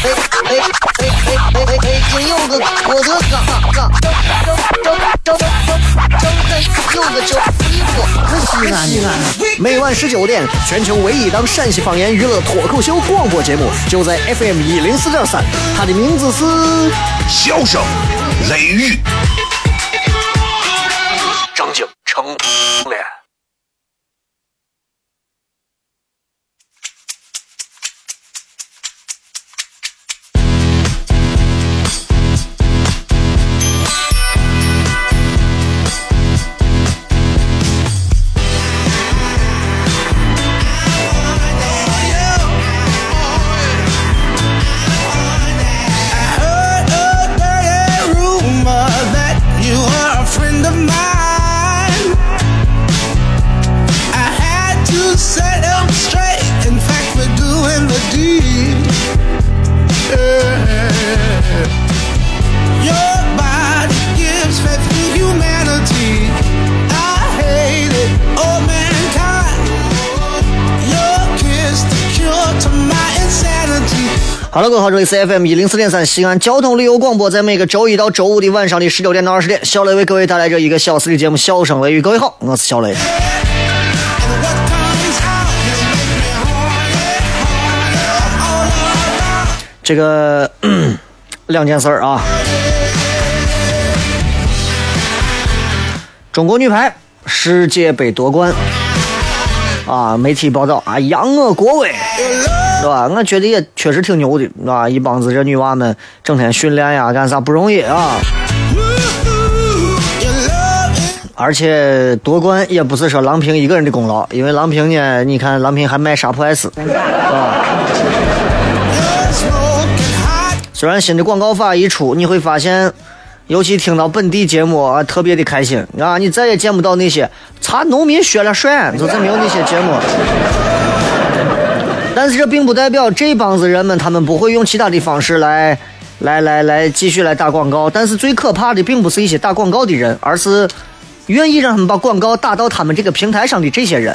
哎哎哎哎哎哎！金柚子，我的嘎嘎，张张张张张张柚子酒，西安西安。每晚十九点，全球唯一档陕西方言娱乐脱口秀广播节目，就在 FM 一零四点三，它的名字是《笑声雷雨》，哈喽，各位好，这里是 FM 一零四点三西安交通旅游广播，在每个周一到周五的晚上的十九点到二十点，小雷为各位带来这一个小时的节目《笑声雷雨》。各位好，我是小雷。这个 两件事儿啊，中国女排世界杯夺冠啊，媒体报道啊，扬我国威。是吧？我觉得也确实挺牛的，啊？一帮子这女娃们整天训练呀，干啥不容易啊？而且夺冠也不是说郎平一个人的功劳，因为郎平呢，你看郎平还卖沙普 S，啊。虽然新的广告法一出，你会发现，尤其听到本地节目啊，特别的开心啊！你再也见不到那些查农民血了帅，就再没有那些节目。但是这并不代表这帮子人们他们不会用其他的方式来，来来来继续来打广告。但是最可怕的并不是一些打广告的人，而是愿意让他们把广告打到他们这个平台上的这些人。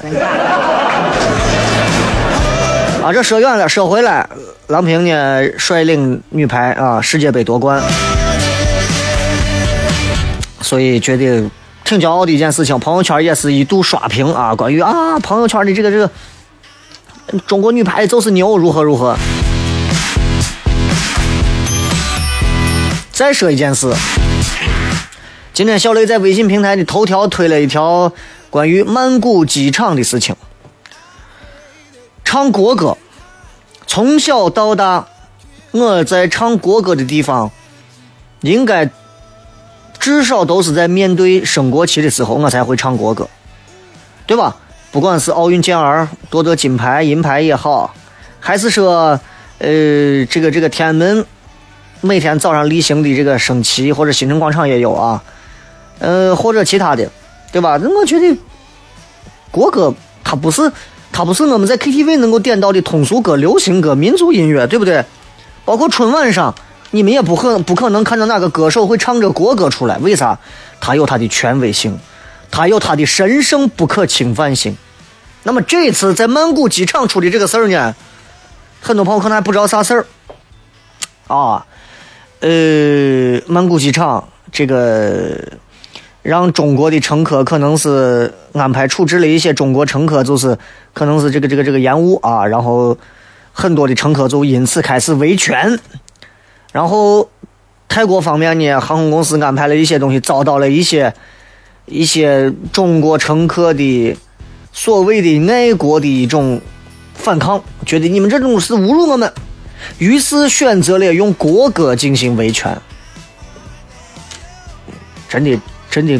啊，这说远了，说回来，郎平呢率领女排啊世界杯夺冠，所以觉得挺骄傲的一件事情。朋友圈也是一度刷屏啊，关于啊朋友圈的这个这个。中国女排就是牛，如何如何？再说一件事，今天小雷在微信平台的头条推了一条关于曼谷机场的事情。唱国歌，从小到大，我在唱国歌的地方，应该至少都是在面对升国旗的时候，我才会唱国歌，对吧？不管是奥运健儿夺得金牌、银牌也好，还是说，呃，这个这个天安门每天早上例行的这个升旗，或者新城广场也有啊，呃，或者其他的，对吧？那我觉得国歌它不是它不是我们在 KTV 能够点到的通俗歌、流行歌、民族音乐，对不对？包括春晚上，你们也不可不可能看到哪个歌手会唱着国歌出来？为啥？他有他的权威性。他有他的神圣不可侵犯性。那么这次在曼谷机场出的这个事儿呢，很多朋友可能还不知道啥事儿啊。呃，曼谷机场这个让中国的乘客可能是安排处置了一些中国乘客，就是可能是这个这个这个延误啊，然后很多的乘客就因此开始维权。然后泰国方面呢，航空公司安排了一些东西，遭到了一些。一些中国乘客的所谓的爱国的一种反抗，觉得你们这种是侮辱我们，于是选择了用国歌进行维权。真的，真的，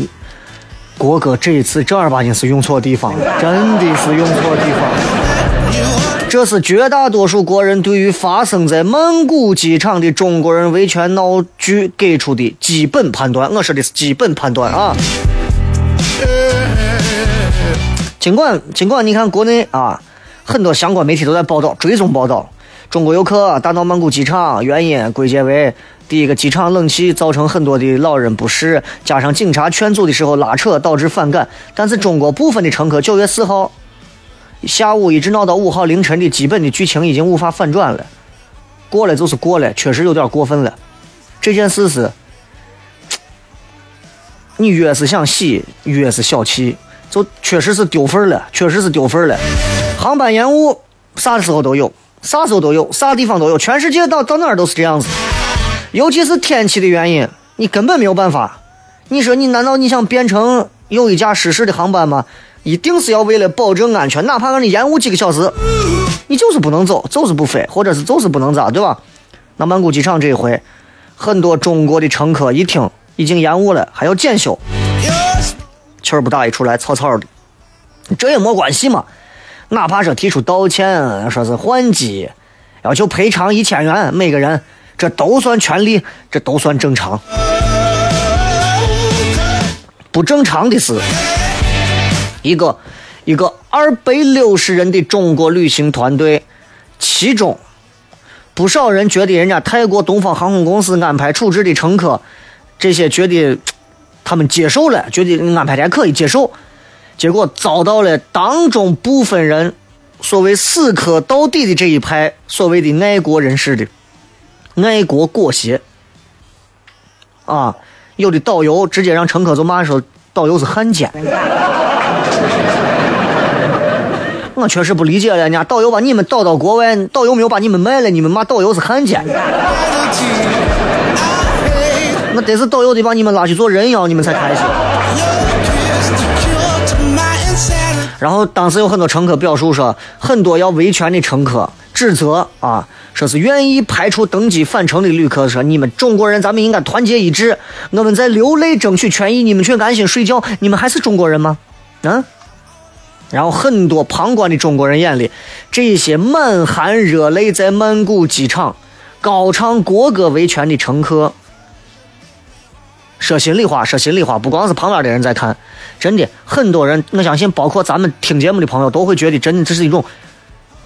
国歌这一次正儿八经是用错地方了，真的是用错地方了。这是绝大多数国人对于发生在曼谷机场的中国人维权闹剧给出的基本判断。我说的是基本判断啊。尽管尽管你看国内啊，很多相关媒体都在报道追踪报道，中国游客打到曼谷机场，原因归结为第一个机场冷气造成很多的老人不适，加上警察劝阻的时候拉扯导致反感。但是中国部分的乘客九月四号下午一直闹到五号凌晨的基本的剧情已经无法反转了，过了就是过了，确实有点过分了。这件事是，你越是想洗，越是小气，就确实是丢分了，确实是丢分了。航班延误，啥时候都有，啥时候都有，啥地方都有，全世界到到哪儿都是这样子。尤其是天气的原因，你根本没有办法。你说你难道你想变成有一架失事的航班吗？一定是要为了保证安全，哪怕让你延误几个小时，你就是不能走，就是不飞，或者是就是不能咋，对吧？那曼谷机场这一回。很多中国的乘客一听已经延误了，还要检修，气儿不打一处来，草草的，这也没关系嘛。哪怕说提出道歉，说是换机，要求赔偿一千元每个人，这都算权利，这都算正常。不正常的是，一个一个二百六十人的中国旅行团队，其中。不少人觉得人家泰国东方航空公司安排处置的乘客，这些觉得他们接受了，觉得安排的还可以接受，结果遭到了当中部分人所谓死磕到底的这一派所谓的爱国人士的爱国裹挟啊，有的导游直接让乘客就骂说导游是汉奸。我确实不理解了，人家导游把你们导到国外，导游没有把你们卖了，你们骂导游是汉奸。那得是导游得把你们拉去做人妖，你们才开心。然后当时有很多乘客表述说，很多要维权的乘客指责啊，说是愿意排除登机返程的旅客说，你们中国人咱们应该团结一致，我们在流泪争取权益，你们却安心睡觉，你们还是中国人吗？啊？然后很多旁观的中国人眼里，这些满含热泪在曼谷机场高唱国歌维权的乘客，说心里话，说心里话，不光是旁边的人在看，真的很多人，我相信包括咱们听节目的朋友都会觉得，真的这是一种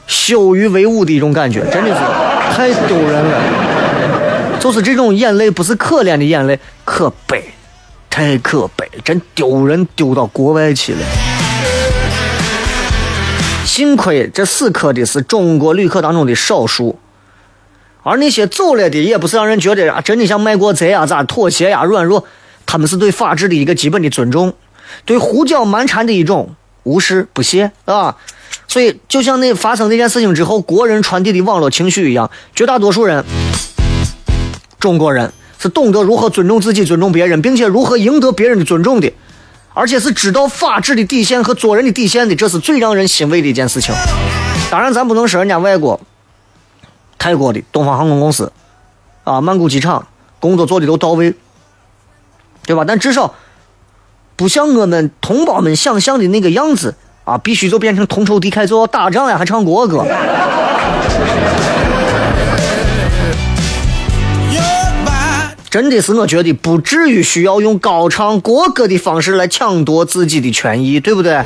羞于为伍的一种感觉，真的是太丢人了。就是这种眼泪，不是可怜的眼泪，可悲，太可悲，真丢人，丢到国外去了。幸亏这死磕的是中国旅客当中的少数，而那些走了的也不是让人觉得啊，真的像卖国贼啊，咋妥协呀、软弱，他们是对法治的一个基本的尊重，对胡搅蛮缠的一种无视不屑啊。所以，就像那发生那件事情之后，国人传递的网络情绪一样，绝大多数人，中国人是懂得如何尊重自己、尊重别人，并且如何赢得别人的尊重的。而且是知道法治的底线和做人的底线的，这是最让人欣慰的一件事情。当然，咱不能说人家外国、泰国的东方航空公司啊，曼谷机场工作做的都到位，对吧？但至少不像我们同胞们想象的那个样子啊，必须就变成同仇敌忾，就要打仗呀，还唱国歌。真的是我觉得不至于需要用高唱国歌的方式来抢夺自己的权益，对不对？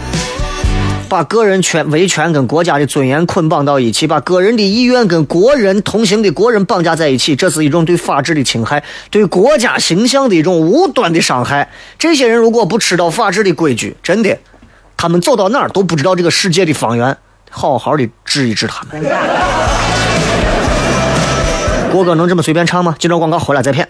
把个人权维权跟国家的尊严捆绑到一起，把个人的意愿跟国人同行的国人绑架在一起，这是一种对法治的侵害，对国家形象的一种无端的伤害。这些人如果不吃到法治的规矩，真的，他们走到哪儿都不知道这个世界的方圆。好好的治一治他们。国歌能这么随便唱吗？接着广告回来再骗。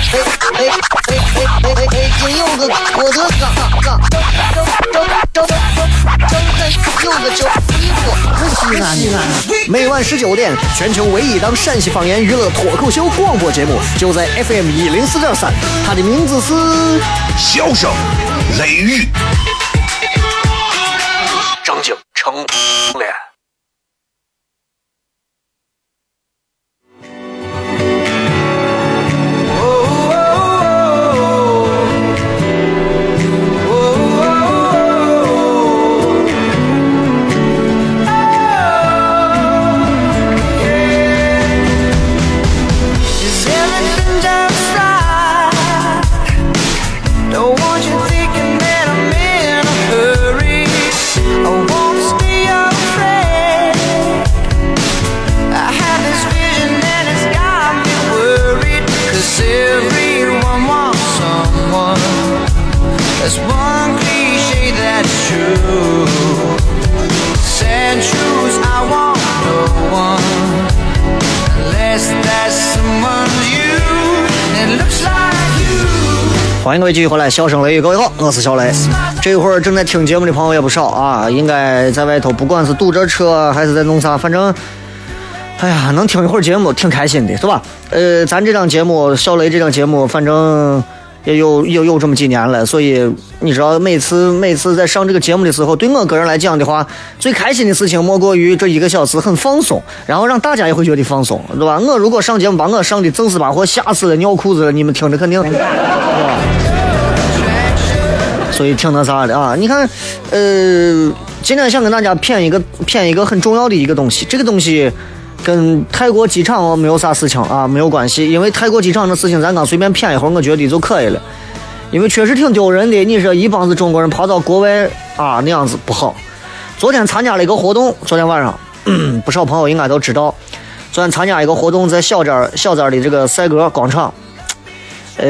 哎哎哎！今有个我的嘎嘎，张张张张张有个叫西安，西安西安。每晚十九点，全球唯一档陕西方言娱乐脱口秀广播节目，就在 FM 一零四点三。它的名字是《笑声雷雨》，张景成脸。欢迎各位继续回来，笑声雷雨，各位好，我是小雷。这会儿正在听节目的朋友也不少啊，应该在外头，不管是堵着车还是在弄啥，反正，哎呀，能听一会儿节目挺开心的，是吧？呃，咱这档节目，小雷这档节目，反正。也有也有这么几年了，所以你知道，每次每次在上这个节目的时候，对我个人来讲的话，最开心的事情莫过于这一个小时很放松，然后让大家也会觉得放松，对吧？我如果上节目把我上的正死把活吓死了尿裤子了，你们听着肯定，对吧？所以挺那啥的啊！你看，呃，今天想跟大家骗一个骗一个很重要的一个东西，这个东西。跟泰国机场没有啥事情啊，没有关系，因为泰国机场的事情咱刚随便骗一会儿，我觉得就可以了。因为确实挺丢人的，你说一帮子中国人跑到国外啊，那样子不好。昨天参加了一个活动，昨天晚上 不少朋友应该都知道，昨天参加一个活动，在小寨小寨的这个赛格广场，呃，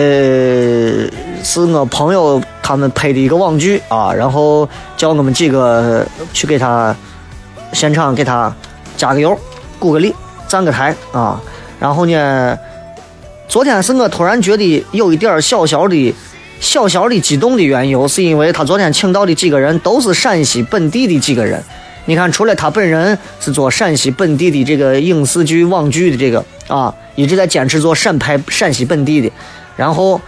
是我朋友他们拍的一个网剧啊，然后叫我们几个去给他现场给他加个油。鼓个励，站个台啊！然后呢，昨天是我突然觉得有一点小小的、小小的激动的缘由，是因为他昨天请到的几个人都是陕西本地的几个人。你看，除了他本人是做陕西本地的这个影视剧、网剧的这个啊，一直在坚持做陕派、陕西本地的。然后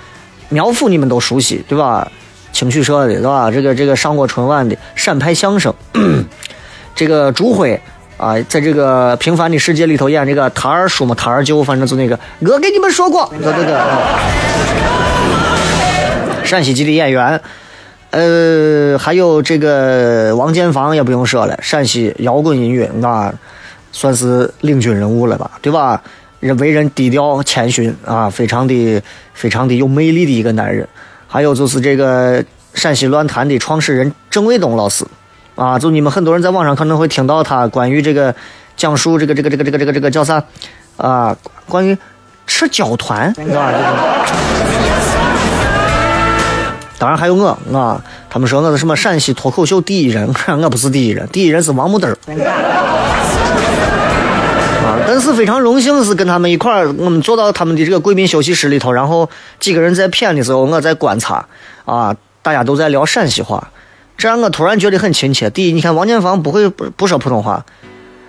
苗阜你们都熟悉对吧？青曲社的对吧？这个这个上过春晚的陕派相声，这个朱辉。啊，在这个平凡的世界里头演这个他二叔嘛，他二舅，反正就那个，我给你们说过，对对对。陕西籍的演员，呃，还有这个王建房也不用说了，陕西摇滚音乐那算是领军人物了吧，对吧？人为人低调谦逊啊，非常的非常的有魅力的一个男人。还有就是这个陕西乱谈的创始人郑卫东老师。啊，就你们很多人在网上可能会听到他关于这个讲述这个这个这个这个这个这个叫啥啊？关于吃胶团，是吧？当然还有我啊，他们说我是什么陕西脱口秀第一人，我不是第一人，第一人是王木灯儿。但是非常荣幸是跟他们一块儿，我们坐到他们的这个贵宾休息室里头，然后几个人在谝的时候，我在观察啊，大家都在聊陕西话。这让我突然觉得很亲切。第一，你看王建房不会不不说普通话，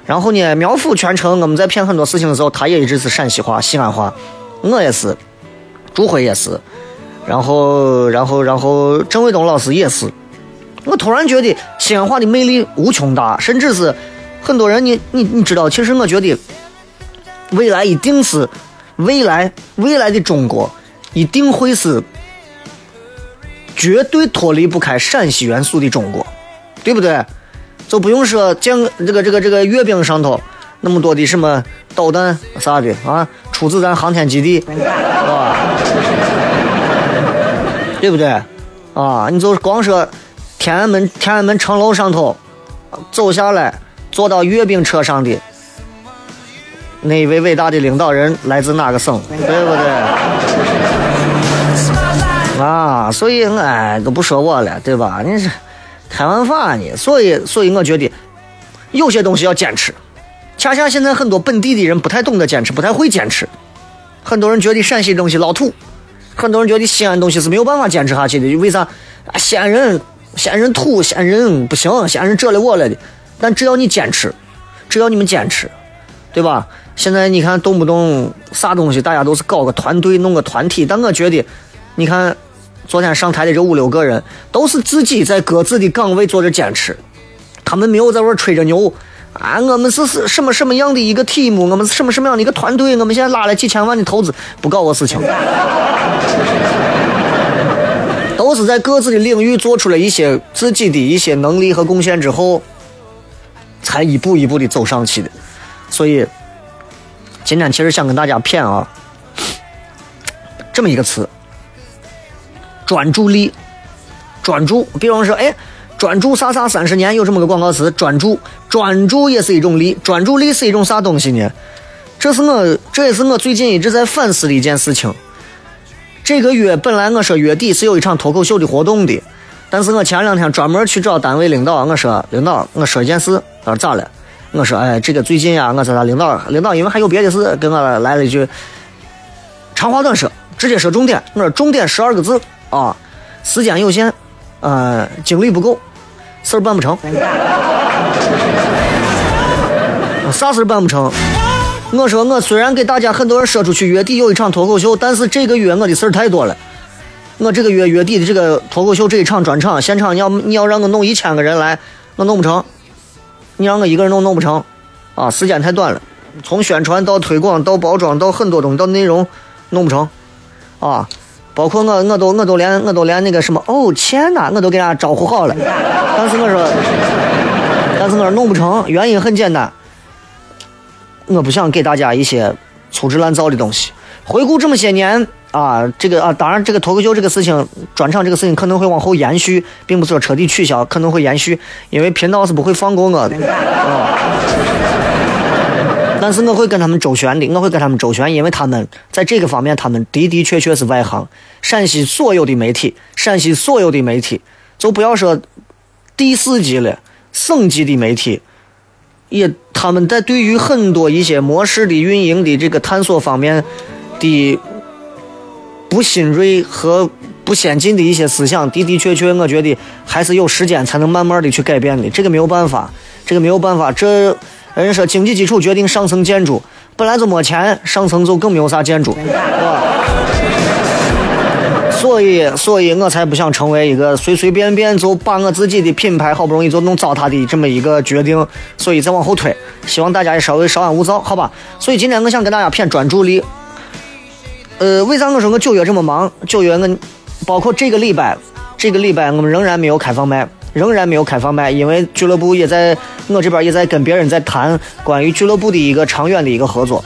然后呢，苗阜全程我们在骗很多事情的时候，他也一直是陕西话、西安话。我也是，朱辉也是，然后然后然后郑卫东老师也是。我突然觉得西安话的魅力无穷大，甚至是很多人你你你知道，其实我觉得未来一定是未来未来的中国一定会是。绝对脱离不开陕西元素的中国，对不对？就不用说见这个这个这个阅兵上头那么多的什么导弹啥的啊，出自咱航天基地，是吧？对不对？啊，你就光说天安门天安门城楼上头走下来坐到阅兵车上的那一位伟大的领导人来自哪个省，对不对？啊，所以哎都不说我了，对吧？你是开玩笑呢，所以所以我觉得有些东西要坚持。恰恰现在很多本地的人不太懂得坚持，不太会坚持。很多人觉得陕西东西老土，很多人觉得西安东西是没有办法坚持下去的。为啥？西安人西安人土，西安人不行，西安人这了我了的。但只要你坚持，只要你们坚持，对吧？现在你看动不动啥东西，大家都是搞个团队，弄个团体。但我觉得，你看。昨天上台的这五六个人，都是自己在各自的岗位做着坚持，他们没有在玩吹着牛啊！我们是是什么什么样的一个题目？我们是什么什么样的一个团队？我们现在拉了几千万的投资，不搞我事情。都是在各自的领域做出了一些自己的一些能力和贡献之后，才一步一步的走上去的。所以，今天其实想跟大家谝啊，这么一个词。专注力，专注。比方说，哎，专注啥啥三十年，有这么个广告词。专注，专注也是一种力。专注力是一种啥东西呢？这是我，这也是我最近一直在反思的一件事情。这个月本来我说月底是有一场脱口秀的活动的，但是我前两天专门去找单位领导，我说领导，我说一件事。他说咋了？我说哎，这个最近呀，我说他领导，领导因为还有别的事，跟我来了一句长话短说，直接说重点。我说重点十二个字。啊，时间有限，呃，精力不够，事儿办不成。啥事儿办不成？我说我虽然给大家很多人说出去月底有一场脱口秀，但是这个月我的事儿太多了。我这个月月底的这个脱口秀这一场专场现场，你要你要让我弄一千个人来，我弄不成。你让我一个人弄弄不成，啊，时间太短了。从宣传到推广到包装到很多东西到内容，弄不成，啊，包括我我都我都连我都连那个什么哦天呐，我都给大家招呼好了。但是我说，但是我说弄不成，原因很简单。我不想给大家一些粗制滥造的东西。回顾这么些年啊，这个啊，当然这个脱口秀这个事情，专场这个事情可能会往后延续，并不是说彻底取消，可能会延续，因为频道是不会放过我的啊。但是我会跟他们周旋的，我会跟他们周旋，因为他们在这个方面，他们的的确确是外行。陕西所有的媒体，陕西所有的媒体，就不要说第四级了，省级的媒体。也，他们在对于很多一些模式的运营的这个探索方面的不新锐和不先进的一些思想，的的确确，我觉得还是有时间才能慢慢的去改变的。这个没有办法，这个没有办法。这人说经济基础决定上层建筑，本来就没钱，上层就更没有啥建筑，是吧？所以，所以我才不想成为一个随随便便就把我自己的品牌好不容易就弄糟蹋的这么一个决定。所以再往后推，希望大家也稍微稍安勿躁，好吧？所以今天我想跟大家偏专注力。呃，为啥我说我九月这么忙？九月我包括这个礼拜，这个礼拜我们仍然没有开放麦，仍然没有开放麦，因为俱乐部也在我这边也在跟别人在谈关于俱乐部的一个长远的一个合作，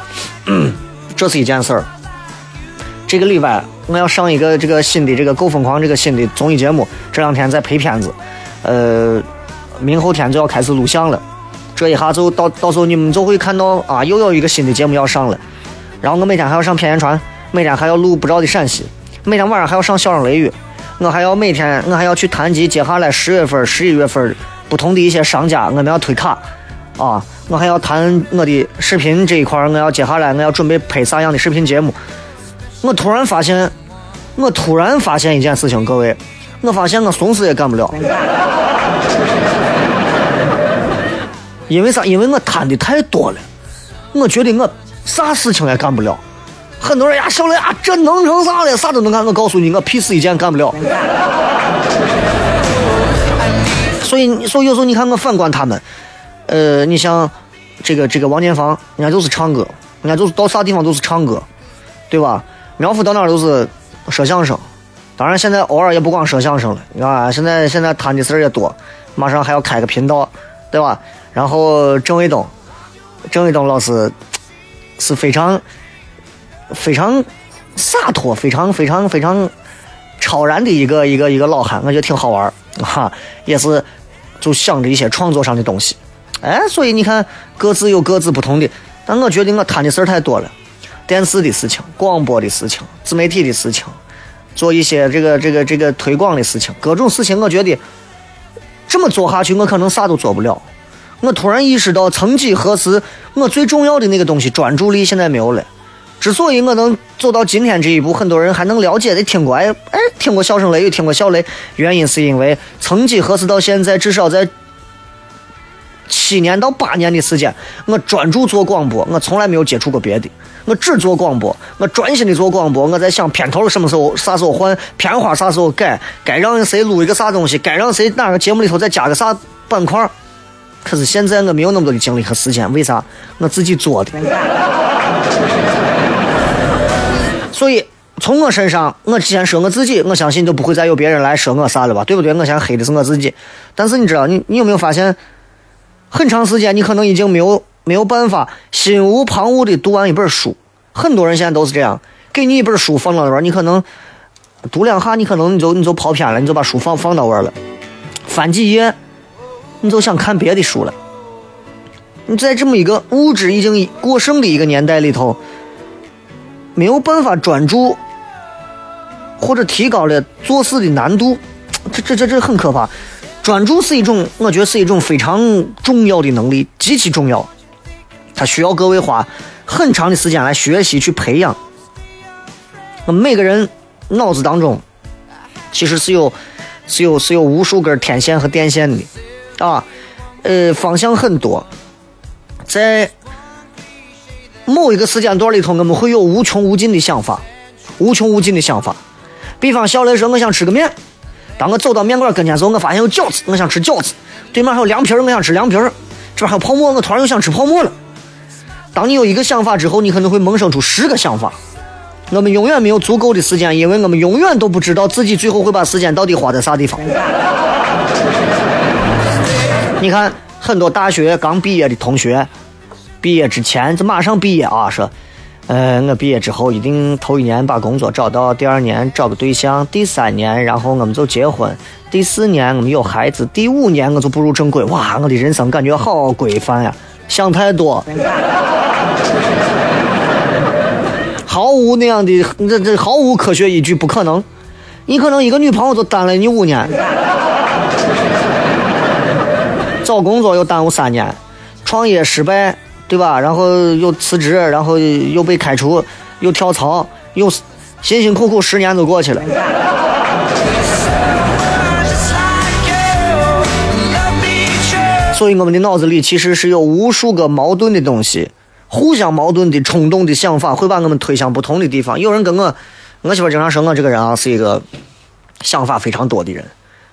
这是一件事儿。这个礼拜我要上一个这个新的这个够疯狂这个新的综艺节目，这两天在拍片子，呃，明后天就要开始录像了，这一下就到到时候你们就会看到啊，又有一个新的节目要上了。然后我每天还要上片言传，每天还要录不着的陕西，每天晚上还要上笑声雷雨，我还要每天我还要去谈及接下来十月份、十一月份不同的一些商家，我们要推卡啊，我还要谈我的视频这一块，我要接下来我要准备拍啥样的视频节目。我突然发现，我突然发现一件事情，各位，我发现我怂事也干不了，因为啥？因为我摊的太多了，我觉得我啥事情也干不了。很多人呀，上来啊，这能成啥了？啥都能干。我告诉你，我屁事一件干不了。所以，所以有时候你看我反观他们，呃，你像这个这个王建房，人家就是唱歌，人家就是到啥地方都是唱歌，对吧？苗阜到哪都是说相声，当然现在偶尔也不光说相声了，你看现在现在谈的事儿也多，马上还要开个频道，对吧？然后郑卫东，郑卫东老师是非常非常洒脱、非常非常非常超然的一个一个一个老汉，我觉得挺好玩哈，也是就想着一些创作上的东西，哎，所以你看各自有各自不同的，但我觉得我谈的事儿太多了。电视的事情、广播的事情、自媒体的事情，做一些这个、这个、这个推广的事情，各种事情，我觉得这么做下去，我可能啥都做不了。我突然意识到，曾几何时，我最重要的那个东西——专注力，现在没有了。之所以我能走到今天这一步，很多人还能了解的听过，哎哎，听过笑声雷雨，听过小雷，原因是因为曾几何时到现在，至少在。七年到八年的时间，我专注做广播，我从来没有接触过别的，我只做广播，我专心的做广播。我在想片头什么时候、啥时候换，片花啥时候改，该让谁录一个啥东西，该让谁哪个节目里头再加个啥板块。可是现在我没有那么多的精力和时间，为啥？我自己做的。所以从我身上，我之前说我自己，我相信就不会再有别人来说我啥了吧，对不对？我现在黑的是我自己。但是你知道，你你有没有发现？很长时间，你可能已经没有没有办法心无旁骛的读完一本书。很多人现在都是这样，给你一本书放到那儿，你可能读两下，你可能你就你就跑偏了，你就把书放放到那儿了。翻几页，你就想看别的书了。你在这么一个物质已经过剩的一个年代里头，没有办法专注，或者提高了做事的难度，这这这这很可怕。专注是一种，我觉得是一种非常重要的能力，极其重要。它需要各位花很长的时间来学习去培养。那每个人脑子当中其实是有是有是有无数根天线和电线的啊，呃，方向很多，在某一个时间段里头，我们会有无穷无尽的想法，无穷无尽的想法。比方小雷说：“我想吃个面。”当我走到面馆跟前时候，我发现有饺子，我想吃饺子。对面还有凉皮儿，我想吃凉皮儿。这边还有泡馍，我突然又想吃泡馍了。当你有一个想法之后，你可能会萌生出十个想法。我们永远没有足够的时间，因为我们永远都不知道自己最后会把时间到底花在啥地方。你看，很多大学刚毕业的同学，毕业之前这马上毕业啊，说，呃，我毕业之后一定头一年把工作找到，第二年找个对象，第三年然后我们就结婚，第四年我们有孩子，第五年我就步入正轨。哇，我的人生感觉好规范呀，想太多。毫无那样的，这这毫无科学依据，不可能。你可能一个女朋友都耽了你五年，找工作又耽误三年，创业失败，对吧？然后又辞职，然后又被开除，又跳槽，又辛辛苦苦十年都过去了。所以我们的脑子里其实是有无数个矛盾的东西。互相矛盾的冲动的想法会把我们推向不同的地方。有人跟我，我媳妇经常说我这个人啊是一个想法非常多的人，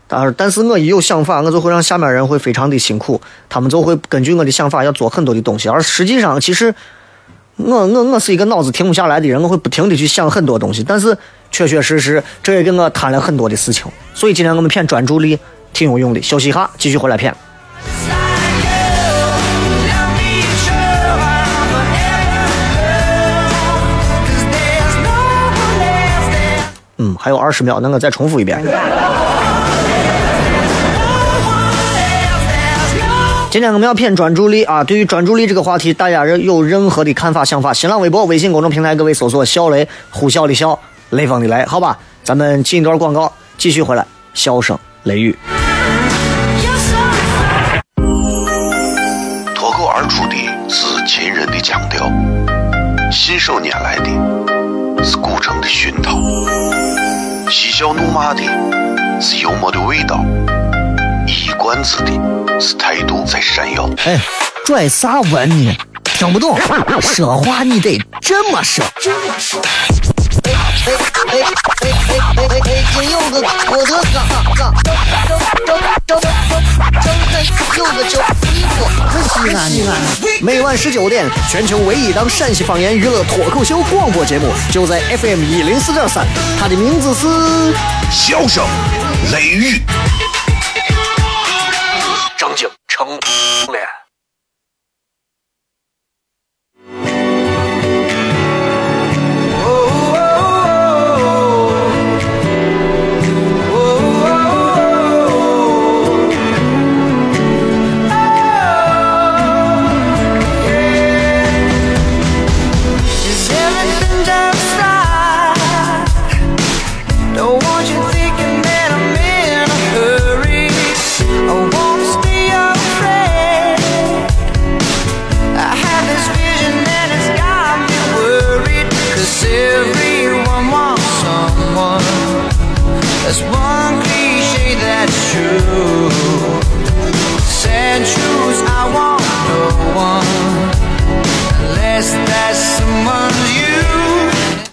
但是但是我一有想法，我就会让下面人会非常的辛苦，他们就会根据我的想法要做很多的东西。而实际上，其实我我我是一个脑子停不下来的人，我会不停的去想很多东西，但是确确实实这也给我摊了很多的事情。所以今天我们骗专注力挺有用的，休息一下，继续回来骗。嗯，还有二十秒，那我再重复一遍。今天我们要偏专注力啊！对于专注力这个话题，大家有任何的看法、想法？新浪微博、微信公众平台，各位搜索“小雷”，呼啸的啸，雷锋的雷，好吧？咱们进一段广告，继续回来，笑声雷雨。脱口而出的是秦人的腔调，信手拈来的是古城的熏陶。嬉笑怒骂的是幽默的味道，冠子的是态度在闪耀。哎，拽啥文呢？听不懂，说话你得这么说。哎哎哎哎哎哎哎！今有个我的嘎嘎，正正正正正有个叫西安西安。每晚十九点，全球唯一档陕西方言娱乐脱口秀广播节目，就在 FM 一零四点三，它的名字是《笑声雷雨》，正经成脸。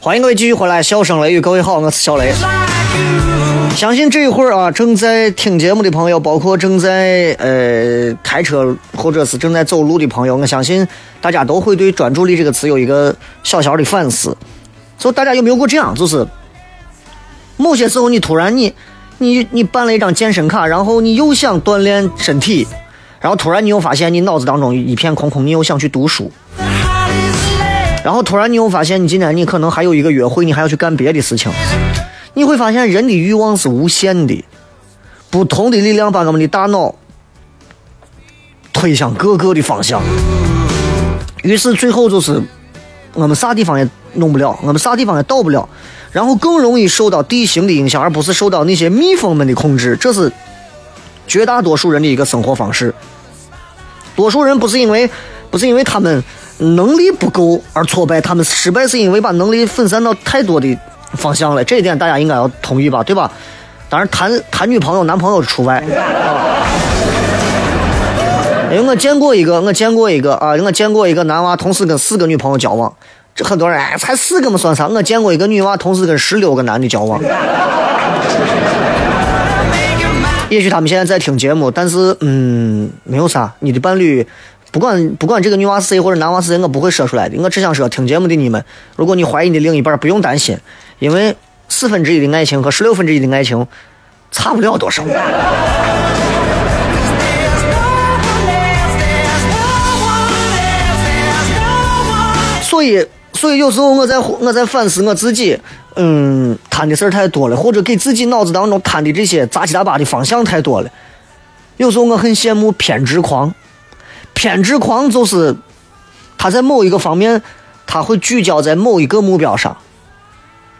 欢迎各位继续回来，笑声雷雨，各位好，我是小雷。相信这一会儿啊，正在听节目的朋友，包括正在呃开车或者是正在走路的朋友，我相信大家都会对“专注力”这个词有一个小小的反思。所以大家有没有过这样，就是某些时候你突然你你你办了一张健身卡，然后你又想锻炼身体，然后突然你又发现你脑子当中一片空空，你又想去读书。然后突然你又发现，你今天你可能还有一个约会，你还要去干别的事情。你会发现人的欲望是无限的，不同的力量把我们的大脑推向各个的方向。于是最后就是我们啥地方也弄不了，我们啥地方也到不了，然后更容易受到地形的影响，而不是受到那些蜜蜂们的控制。这是绝大多数人的一个生活方式。多数人不是因为不是因为他们。能力不够而挫败，他们失败是因为把能力分散到太多的方向了，这一点大家应该要同意吧，对吧？当然谈谈女朋友、男朋友除外。啊因为我见过一个，我见过一个啊，我见过一个男娃同时跟四个女朋友交往，这很多人哎，才四个嘛算啥？我见过一个女娃同时跟十六个男的交往。也许他们现在在听节目，但是嗯，没有啥，你的伴侣。不管不管这个女娃是谁或者男娃是谁，我不会说出来的。我只想说，听节目的你们，如果你怀疑你的另一半，不用担心，因为四分之一的爱情和十六分之一的爱情差不了多少。所以，所以有时候我在我在反思我自己，嗯，摊的事儿太多了，或者给自己脑子当中摊的这些杂七杂八的方向太多了。有时候我很羡慕偏执狂。偏执狂就是他在某一个方面，他会聚焦在某一个目标上，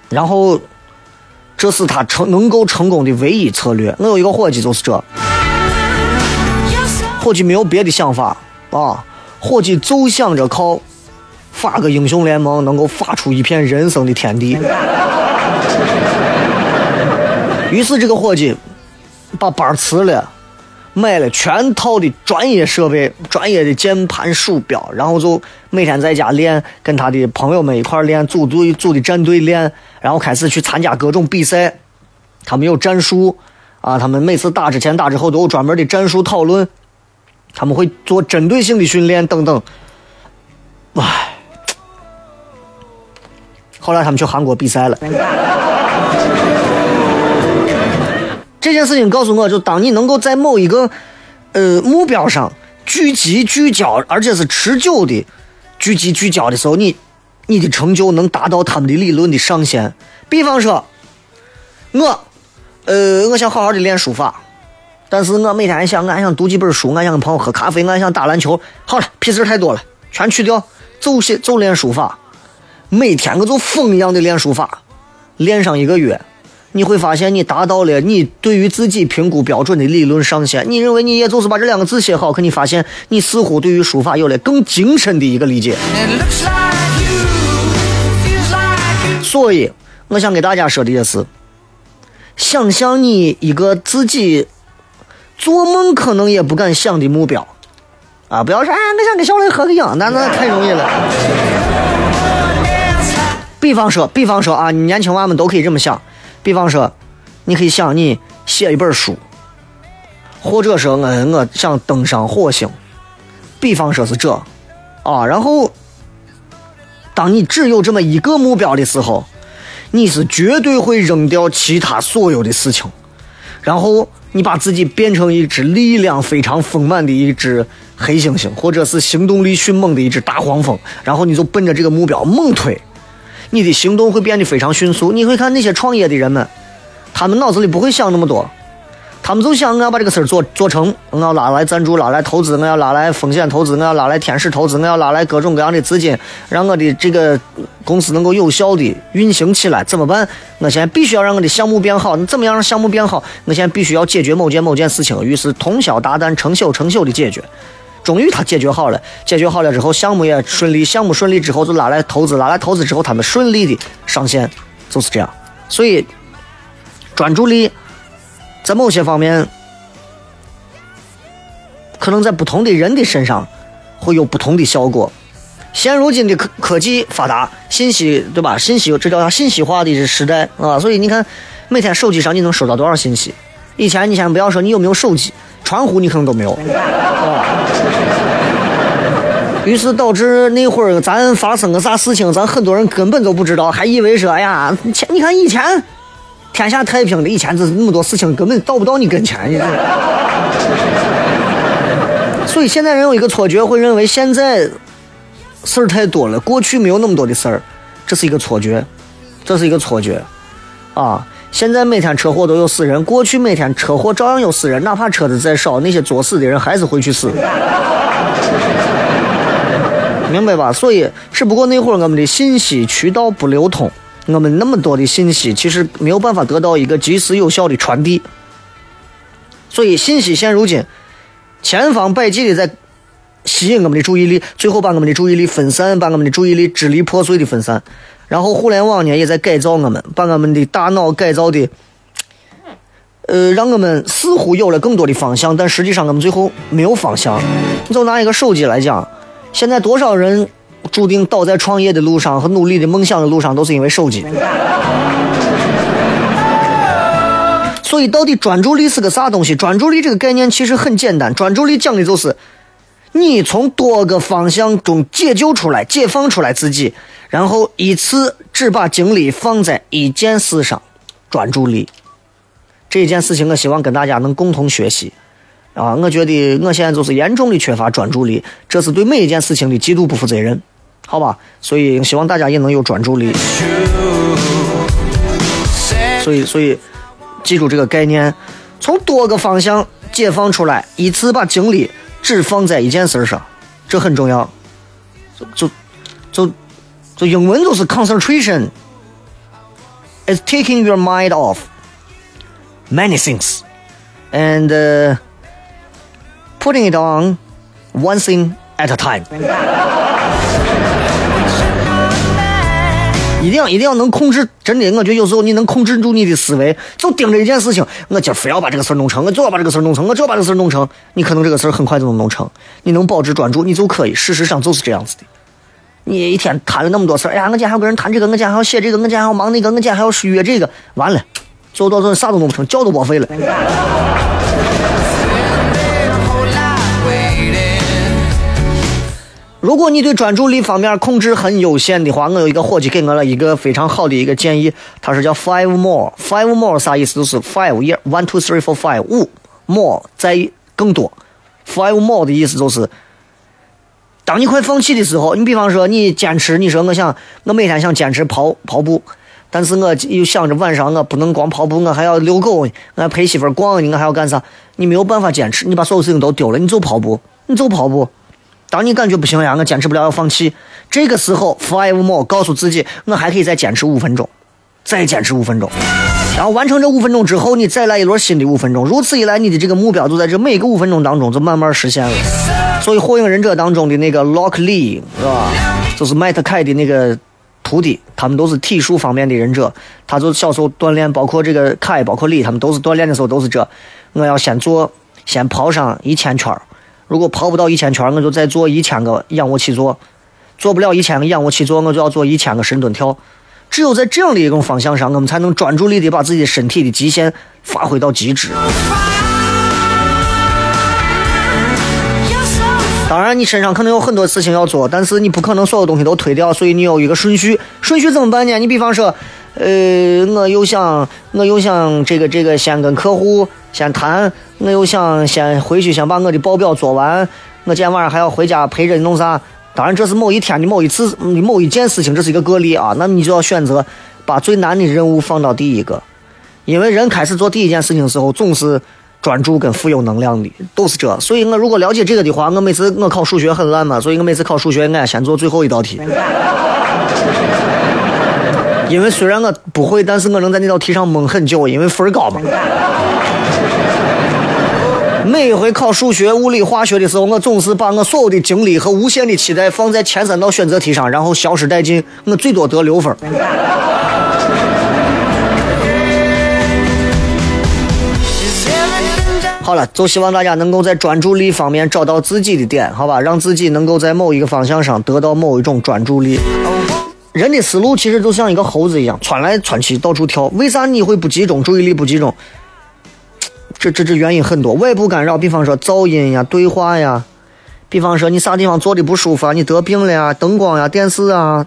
然后这是他成能够成功的唯一策略。我有一个伙计就是这，伙计没有别的想法啊，伙计就想着靠发个英雄联盟能够发出一片人生的天地。于是这个伙计把班辞了。买了全套的专业设备、专业的键盘、鼠标，然后就每天在家练，跟他的朋友们一块练，组队、组的战队练，然后开始去参加各种比赛。他们有战术啊，他们每次打之前、打之后都有专门的战术讨论。他们会做针对性的训练等等。唉，后来他们去韩国比赛了。这件事情告诉我，就当你能够在某一个呃目标上聚集聚焦，而且是持久的聚集聚焦的时候，你你的成就能达到他们的理论的上限。比方说，我呃我想好好的练书法，但是我每天想俺想读几本书，俺想跟朋友喝咖啡，俺想打篮球。好了，屁事太多了，全去掉，就写就练书法，每天我就疯一样的练书法，练上一个月。你会发现，你达到了你对于自己评估标准的理论上限。你认为你也就是把这两个字写好，可你发现你似乎对于书法有了更精深的一个理解。所以，我想给大家说的也是：想象你一个自己做梦可能也不敢想的目标啊！不要说哎，我想跟小雷合个影，那那太容易了。比方说，比方说啊，你年轻娃们都可以这么想。比方说，你可以想你写一本书，或者说我我想登上火星。比方说是这，啊，然后，当你只有这么一个目标的时候，你是绝对会扔掉其他所有的事情，然后你把自己变成一只力量非常丰满的一只黑猩猩，或者是行动力迅猛的一只大黄蜂，然后你就奔着这个目标猛推。你的行动会变得非常迅速。你会看那些创业的人们，他们脑子里不会想那么多，他们就想我要把这个事儿做做成，我要拉来赞助，拉来投资，我要拉来风险投资，我要拉来天使投资，我要拉来各种各样的资金，让我的这个公司能够有效的运行起来。怎么办？我现在必须要让我的项目变好。你怎么样让项目变好？我现在必须要解决某件某件事情。于是通宵达旦，成宿成宿的解决。终于他解决好了，解决好了之后，项目也顺利，项目顺利之后就拉来投资，拉来投资之后，他们顺利的上线，就是这样。所以，专注力在某些方面，可能在不同的人的身上会有不同的效果。现如今的科科技发达，信息对吧？信息这叫？信息化的时代啊！所以你看，每天手机上你能收到多少信息？以前你先不要说你有没有手机。传呼你可能都没有，啊，于是导致那会儿咱发生个啥事情，咱很多人根本都不知道，还以为说，哎呀，前你看以前天下太平的，以前这那么多事情根本到不到你跟前，你所以现在人有一个错觉，会认为现在事儿太多了，过去没有那么多的事儿，这是一个错觉，这是一个错觉，啊。现在每天车祸都有死人，过去每天车祸照样有死人，哪怕车子再少，那些作死的人还是会去死，明白吧？所以，只不过那会儿我们的信息渠道不流通，我们那么多的信息其实没有办法得到一个及时有效的传递，所以信息现如今千方百计的在吸引我们的注意力，最后把我们的注意力分散，把我们的注意力支离破碎的分散。然后互联网呢也在改造我们，把我们的大脑改造的呃，让我们似乎有了更多的方向，但实际上我们最后没有方向。你就拿一个手机来讲，现在多少人注定倒在创业的路上和努力的梦想的路上，都是因为手机。所以，到底专注力是个啥东西？专注力这个概念其实很简单，专注力讲的就是你从多个方向中解救出来、解放出来自己，然后一次只把精力放在一件事上，专注力。这一件事情，我希望跟大家能共同学习。啊，我觉得我现在就是严重的缺乏专注力，这是对每一件事情的极度不负责任，好吧？所以希望大家也能有专注力。所以，所以。记住这个概念，从多个方向解放出来，一次把精力只放在一件事上，这很重要。就就就英文就是 concentration，is taking your mind off many things and putting it on one thing at a time。 一定要一定要能控制，真的，我觉得有时候你能控制住你的思维，就盯着一件事情，我今儿非要把这个事儿弄成，我就要把这个事儿弄成，我就要把这个事儿弄成，你可能这个事儿很快就能弄成，你能保持专注，你就可以。事实上就是这样子的。你一天谈了那么多事儿，哎呀，我今天还要跟人谈这个，我今天还要写这个，我今天还要忙那个，我今天还要约这个，完了，最后到这啥都弄不成，觉都报废了。如果你对专注力方面控制很有限的话，我有一个伙计给我了一个非常好的一个建议，他是叫 five more。five more 啥意思？就是 five year one two three four five 五 more 再更多。five more 的意思就是，当你快放弃的时候，你比方说你坚持，你说我想我每天想坚持跑跑步，但是我又想着晚上我不能光跑步，我还要遛狗，我还陪媳妇逛，我还要干啥？你没有办法坚持，你把所有事情都丢了，你就跑步，你就跑步。当你感觉不行呀，我坚持不了要放弃，这个时候 five more 告诉自己，我还可以再坚持五分钟，再坚持五分钟，然后完成这五分钟之后，你再来一轮新的五分钟，如此一来，你的这个目标就在这每个五分钟当中就慢慢实现了。所以《火影忍者》当中的那个 Lock Lee 是吧，就是迈特凯的那个徒弟，他们都是体术方面的忍者，他就小时候锻炼，包括这个凯，包括李，他们都是锻炼的时候都是这，我要先做，先跑上一千圈如果跑不到一千圈，我就再做一千个仰卧起坐；做不了一千个仰卧起坐，我就要做一千个深蹲跳。只有在这样的一种方向上，我们才能专注力的把自己的身体的极限发挥到极致。当然，你身上可能有很多事情要做，但是你不可能所有东西都推掉，所以你有一个顺序。顺序怎么办呢？你比方说，呃，我又想，我又想这个这个，先跟客户先谈。我又想先回去，先把我的报表做完。我今天晚上还要回家陪着你弄啥？当然，这是某一天的某一次某一件事情，这是一个个例啊。那你就要选择把最难的任务放到第一个，因为人开始做第一件事情的时候，总是专注跟富有能量的，都是这。所以我如果了解这个的话，我每次我考数学很烂嘛，所以我每次考数学，俺先做最后一道题。因为虽然我不会，但是我能在那道题上蒙很久，因为分高嘛。每一回考数学、物理、化学的时候，我总是把我所有的精力和无限的期待放在前三道选择题上，然后消失殆尽。我最多得六分。好了，就希望大家能够在专注力方面找到自己的点，好吧？让自己能够在某一个方向上得到某一种专注力。人的思路其实就像一个猴子一样，窜来窜去，到处跳。为啥你会不集中？注意力不集中？这这这原因很多，外部干扰，比方说噪音呀、对话呀，比方说你啥地方坐的不舒服啊，你得病了呀，灯光呀、电视啊，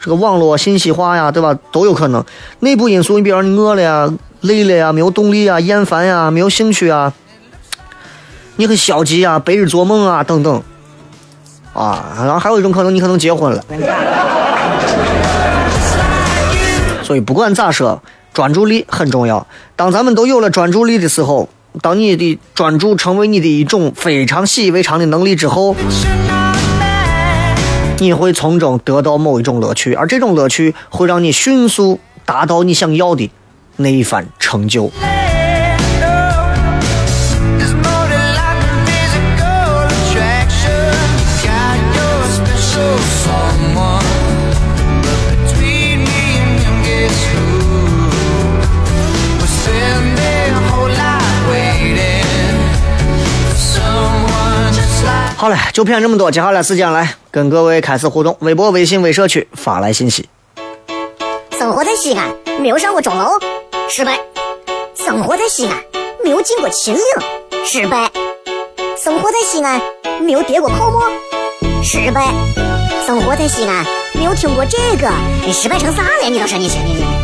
这个网络信息化呀，对吧？都有可能。内部因素，你比方你饿了呀、累了呀、没有动力啊、厌烦呀、没有兴趣啊，你很消极啊、白日做梦啊等等，啊，然后还有一种可能，你可能结婚了。所以不管咋说。专注力很重要。当咱们都有了专注力的时候，当你的专注成为你的一种非常习以为常的能力之后，你会从中得到某一种乐趣，而这种乐趣会让你迅速达到你想要的那一番成就。好了，就骗这么多。接下来时间来跟各位开始互动，微博、微信、微社区发来信息。生活在西安，没有上过钟楼，失败；生活在西安，没有进过秦岭，失败；生活在西安，没有跌过泡沫，失败；生活在西安，没有听过这个，你失败成啥了？你倒是你你你！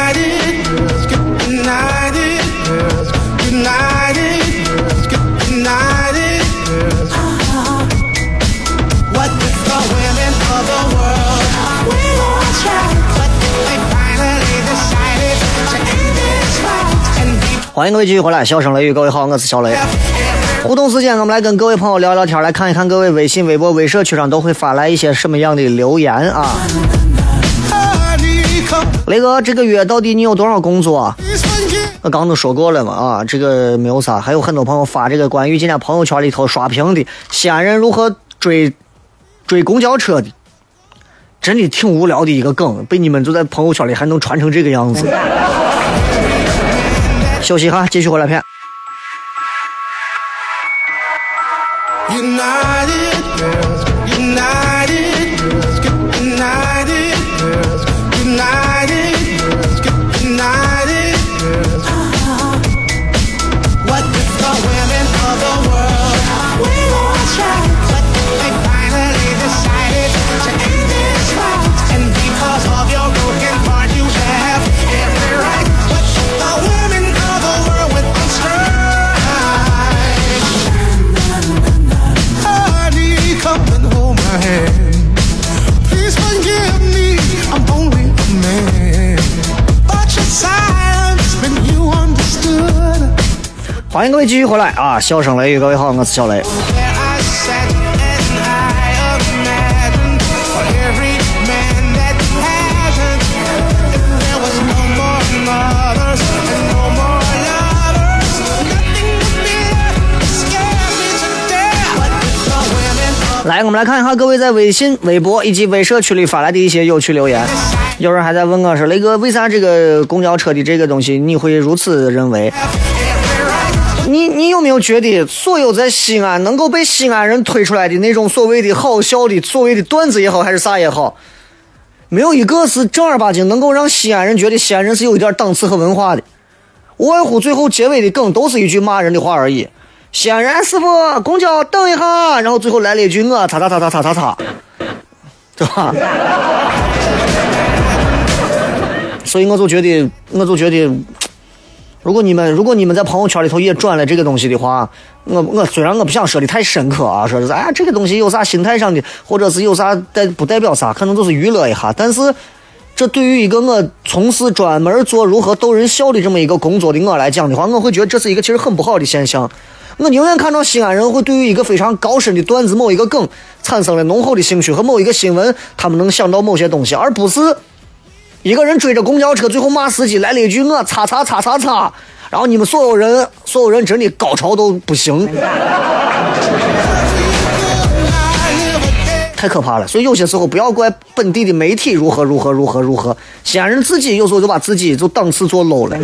欢迎各位继续回来，笑声雷雨，各位好，我是小雷。互动时间，我们来跟各位朋友聊聊天，来看一看各位微信、微博、微社区上都会发来一些什么样的留言啊。雷哥，这个月到底你有多少工作？我刚都说过了嘛啊，这个没有啥，还有很多朋友发这个关于今天朋友圈里头刷屏的西安人如何追追公交车的，真的挺无聊的一个梗，被你们就在朋友圈里还能传成这个样子。休息哈，继续回来片。United, 欢迎各位继续回来啊！笑声雷雨，各位好，我是小雷。来，我们来看一下各位在微信、微博以及微社区里发来的一些有趣留言。有人还在问我说：“雷哥，为啥这个公交车的这个东西你会如此认为？”你有没有觉得，所有在西安能够被西安人推出来的那种所谓的好笑的所谓的段子也好，还是啥也好，没有一个是正儿八经能够让西安人觉得西安人是有一点档次和文化的。无外乎最后结尾的梗都是一句骂人的话而已。西安人，师傅，公交等一下，然后最后来了一句我擦擦擦擦擦擦擦，对吧？所以我就觉得，我就觉得，如果你们如果你们在朋友圈里头也转了这个东西的话，我我虽然我不想说的太深刻啊，说是哎这个东西有啥心态上的，或者是有啥代不代表啥，可能就是娱乐一下，但是。这对于一个我从事专门做如何逗人笑的这么一个工作的我来讲的话，我会觉得这是一个其实很不好的现象。我宁愿看到西安人会对于一个非常高深的段子、某一个梗产生了浓厚的兴趣和某一个新闻，他们能想到某些东西，而不是一个人追着公交车，最后骂司机来了一句“我擦擦擦擦擦”，然后你们所有人所有人真的高潮都不行，太可怕了。所以有些时候不要怪本地的媒体如何如何如何如何，西安人自己有时候就把自己就档次做 low 了。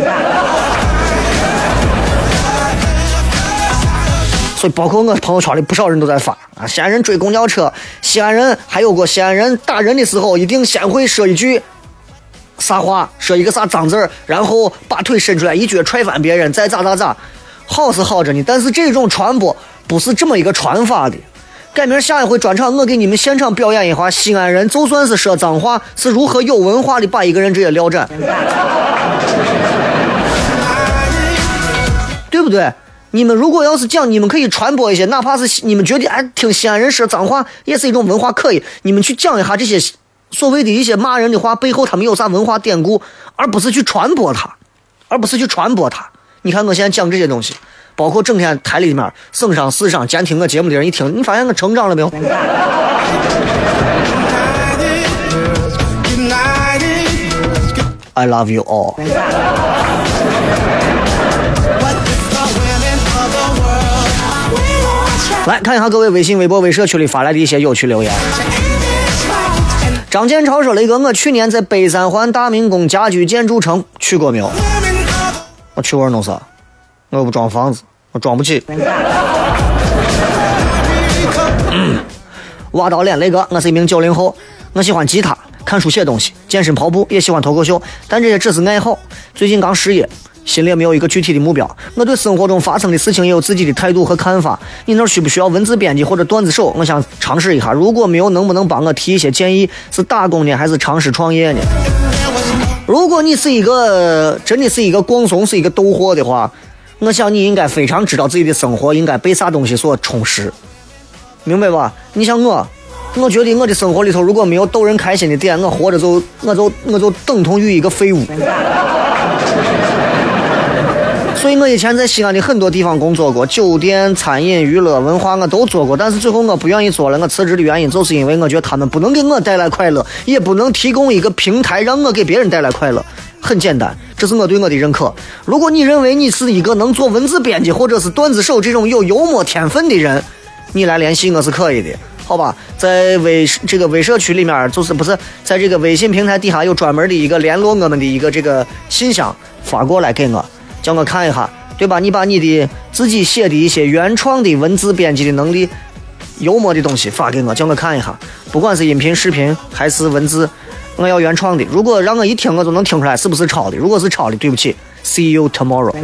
所以，包括我朋友圈里不少人都在发啊，西安人追公交车，西安人还有过西安人打人的时候，一定先会说一句啥话，说一个啥脏字儿，然后把腿伸出来一脚踹翻别人，再咋咋咋，好是好着呢，但是这种传播不是这么一个传法的。改明儿下一回专场，我给你们现场表演一下，西安人就算是说脏话，是如何有文化的把一个人直接撂斩，对不对？你们如果要是讲，你们可以传播一些，哪怕是你们觉得哎听西安人说脏话也是一种文化，可以，你们去讲一下这些所谓的一些骂人的话背后他们有啥文化典故，而不是去传播它，而不是去传播它。你看我现在讲这些东西，包括整天台里面省上市上监听我节目的人一听，你发现我成长了没有？？I love you all。来看一下各位微信、微博、微社区里发来的一些有趣留言。张建超说：“雷哥，我去年在北三环大明宫家居建筑城去过没有？我去玩弄啥？我又不装房子，我装不起。挖到脸，雷哥，我是一名九零后，我喜欢吉他、看书、写东西、健身、跑步，也喜欢脱口秀，但这些只是爱好。最近刚失业，心里也没有一个具体的目标。我对生活中发生的事情也有自己的态度和看法。你那需不需要文字编辑或者段子手？我想尝试一下。如果没有，能不能帮我提一些建议？是打工呢，还是尝试创业呢？如果你是一个真的是一个光怂，是一个逗货的话，我想你应该非常知道自己的生活应该被啥东西所充实，明白吧？你像我，我觉得我的生活里头如果没有逗人开心的点，我活着就我就我就等同于一个废物。所以我以前在西安的很多地方工作过，酒店、餐饮、娱乐、文化我都做过，但是最后我不愿意做了。我辞职的原因就是因为我觉得他们不能给我带来快乐，也不能提供一个平台让我给别人带来快乐。很简单，这是我对我的认可。如果你认为你是一个能做文字编辑或者是段子手这种有幽默天分的人，你来联系我是可以的，好吧？在微这个微社区里面，就是不是在这个微信平台底下有专门的一个联络我们的一个这个信箱发过来给我，叫我看一下，对吧？你把你的自己写的一些原创的文字编辑的能力、幽默的东西发给我，叫我看一下，不管是音频、视频还是文字，我要原创的。如果让我一听，我就能听出来是不是抄的。如果是抄的，对不起，See you tomorrow。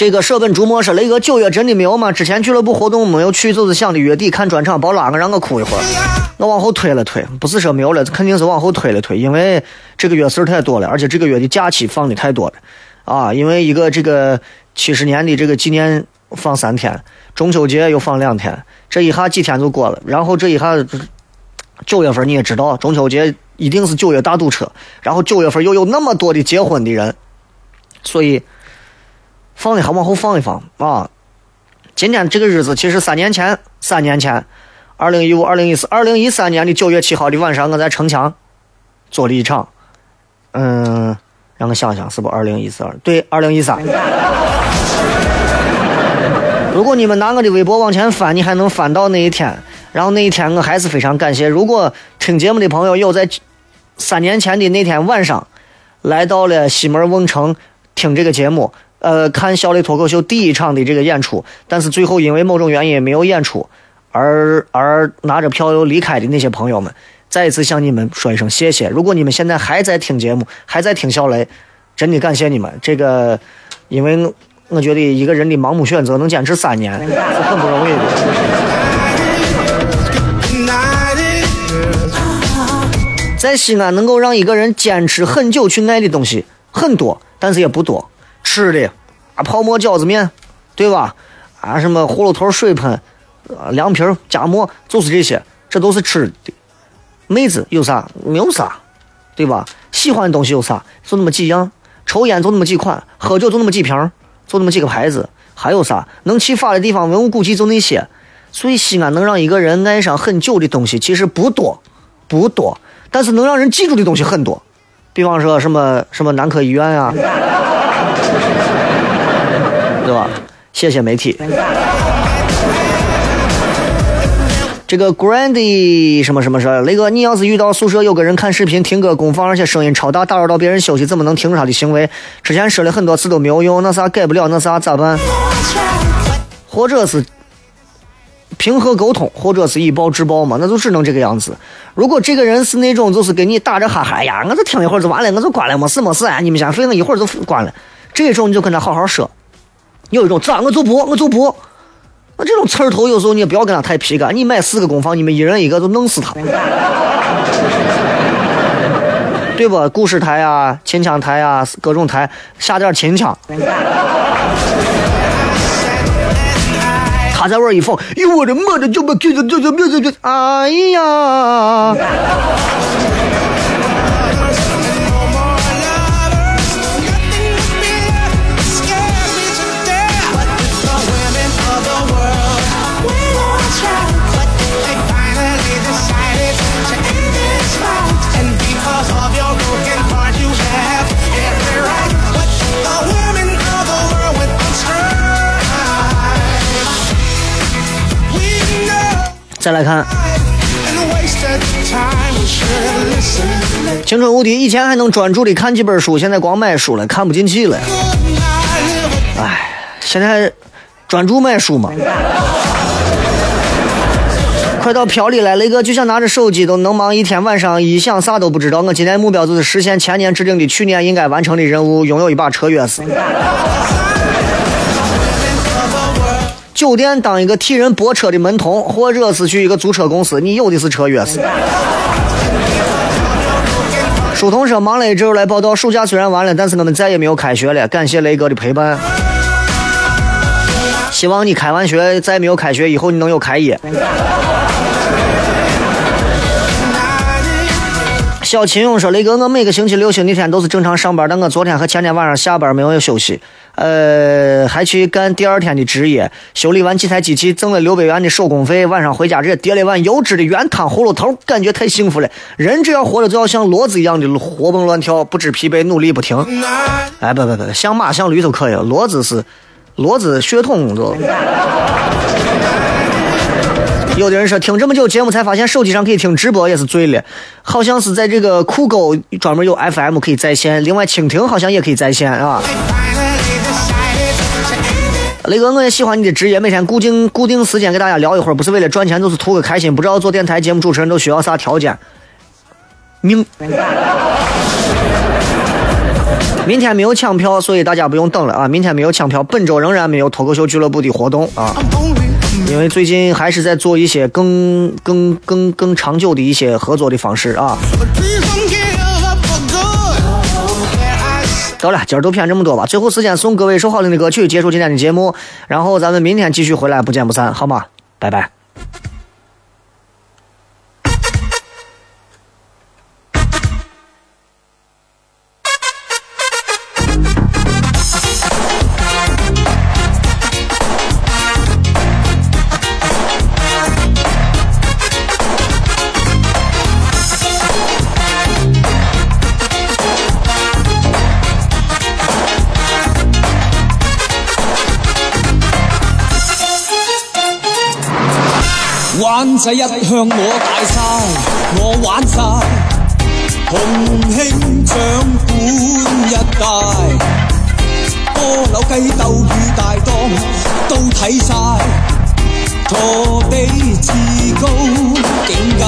这个舍本逐末说雷哥九月真的没有吗？之前俱乐部活动没有去，就是想的月底看专场，别拉我让我哭一会儿。我往后推了推，不是说没有了，肯定是往后推了推，因为这个月事儿太多了，而且这个月的假期放的太多了，啊，因为一个这个七十年的这个纪念放三天，中秋节又放两天，这一下几天就过了，然后这一下九月份你也知道，中秋节一定是九月大堵车，然后九月份又有那么多的结婚的人，所以。放的还往后放一放啊！今天这个日子其实三年前，三年前，二零一五、二零一四、二零一三年的九月七号的晚上，我在城墙做了一场，嗯，让我想想，是不二零一四二？对，二零一三。如果你们拿我的微博往前翻，你还能翻到那一天。然后那一天，我还是非常感谢。如果听节目的朋友有在三年前的那天晚上来到了西门瓮城听这个节目，呃，看小磊脱口秀第一场的这个演出，但是最后因为某种原因没有演出，而而拿着票又离开的那些朋友们，再一次向你们说一声谢谢。如果你们现在还在听节目，还在听小雷，真的感谢你们。这个，因为我觉得一个人的盲目选择能坚持三年是很不容易的。在西安能够让一个人坚持很久去爱的东西很多，但是也不多。吃的啊，泡馍、饺子面，对吧？啊，什么葫芦头、水盆、啊凉皮、夹馍，就是这些，这都是吃的。妹子有啥？没有啥，对吧？喜欢的东西有啥？就那么几样。抽烟就那么几款，喝酒就那么几瓶，就那么几个牌子。还有啥？能去发的地方，文物古迹就那些。所以西安能让一个人爱上很久的东西其实不多，不多，但是能让人记住的东西很多。比方说什么什么男科医院啊，对吧？谢谢媒体。这个 Grandy 什么什么说，雷哥，你要是遇到宿舍有个人看视频、听歌、功放，而且声音超大，打扰到别人休息，怎么能停止他的行为？之前说了很多次都没有用，那啥改不了，那啥咋办？或者是平和沟通，或者是以暴制暴嘛，那就只能这个样子。如果这个人是那种就是给你打着哈哈呀，我就听一会儿就完了，我就关了，没事没事啊，你们先睡，我一会儿就关了。这种你就跟他好好说。有一种咋我就不我就不，那这种刺儿头有时候你也不要跟他太皮干。你买四个公房，你们一人一个就弄死他，对不？故事台啊，秦腔台啊，各种台下点秦腔。他在玩一放，哟我的妈的，就把这这这这这这，哎呀！再来看青春无敌，以前还能专注的看几本书，现在光买书了，看不进去了。哎，现在专注买书嘛。快到飘里了，雷哥就想拿着手机都能忙一天，晚上一想啥都不知道。我今天目标就是实现前年制定的去年应该完成的任务，拥有一把车钥匙。酒店当一个替人泊车的门童，或者是去一个租车公司，你有的是车钥匙。书童说忙了一阵儿来报道，暑假虽然完了，但是我们再也没有开学了。感谢雷哥的陪伴，希望你开完学再没有开学以后，你能有开业。小秦勇说：“雷哥，我每个星期六、星期天都是正常上班，但我昨天和前天晚上下班没有休息，呃，还去干第二天的职业，修理完几台机器，挣了六百元的手工费，晚上回家直接叠了一碗油脂的原汤葫芦头，感觉太幸福了。人只要活着，就要像骡子一样的活蹦乱跳，不知疲惫，努力不停。哎，不不不，像马像驴都可以，骡子是骡子血统都。有的人说听这么久节目才发现手机上可以听直播也是醉了，好像是在这个酷狗专门有 FM 可以在线，另外蜻蜓好像也可以在线啊。雷哥，我也喜欢你的职业，每天固定固定时间给大家聊一会儿，不是为了赚钱，就是图个开心。不知道做电台节目主持人都需要啥条件？明。明天没有抢票，所以大家不用等了啊！明天没有抢票，本周仍然没有脱口秀俱乐部的活动啊，因为最近还是在做一些更更更更长久的一些合作的方式啊。得了，今儿就骗这么多吧。最后时间送各位一首好听的歌曲，结束今天的节目，然后咱们明天继续回来，不见不散，好吗？拜拜。仔一向我大晒，我玩晒，洪興掌管一帶，波樓雞鬥與大檔都睇晒，陀地至高境界。